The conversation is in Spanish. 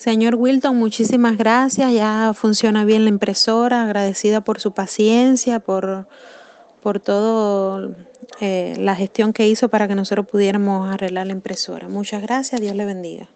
Señor Wilton, muchísimas gracias. Ya funciona bien la impresora. Agradecida por su paciencia, por, por todo eh, la gestión que hizo para que nosotros pudiéramos arreglar la impresora. Muchas gracias. Dios le bendiga.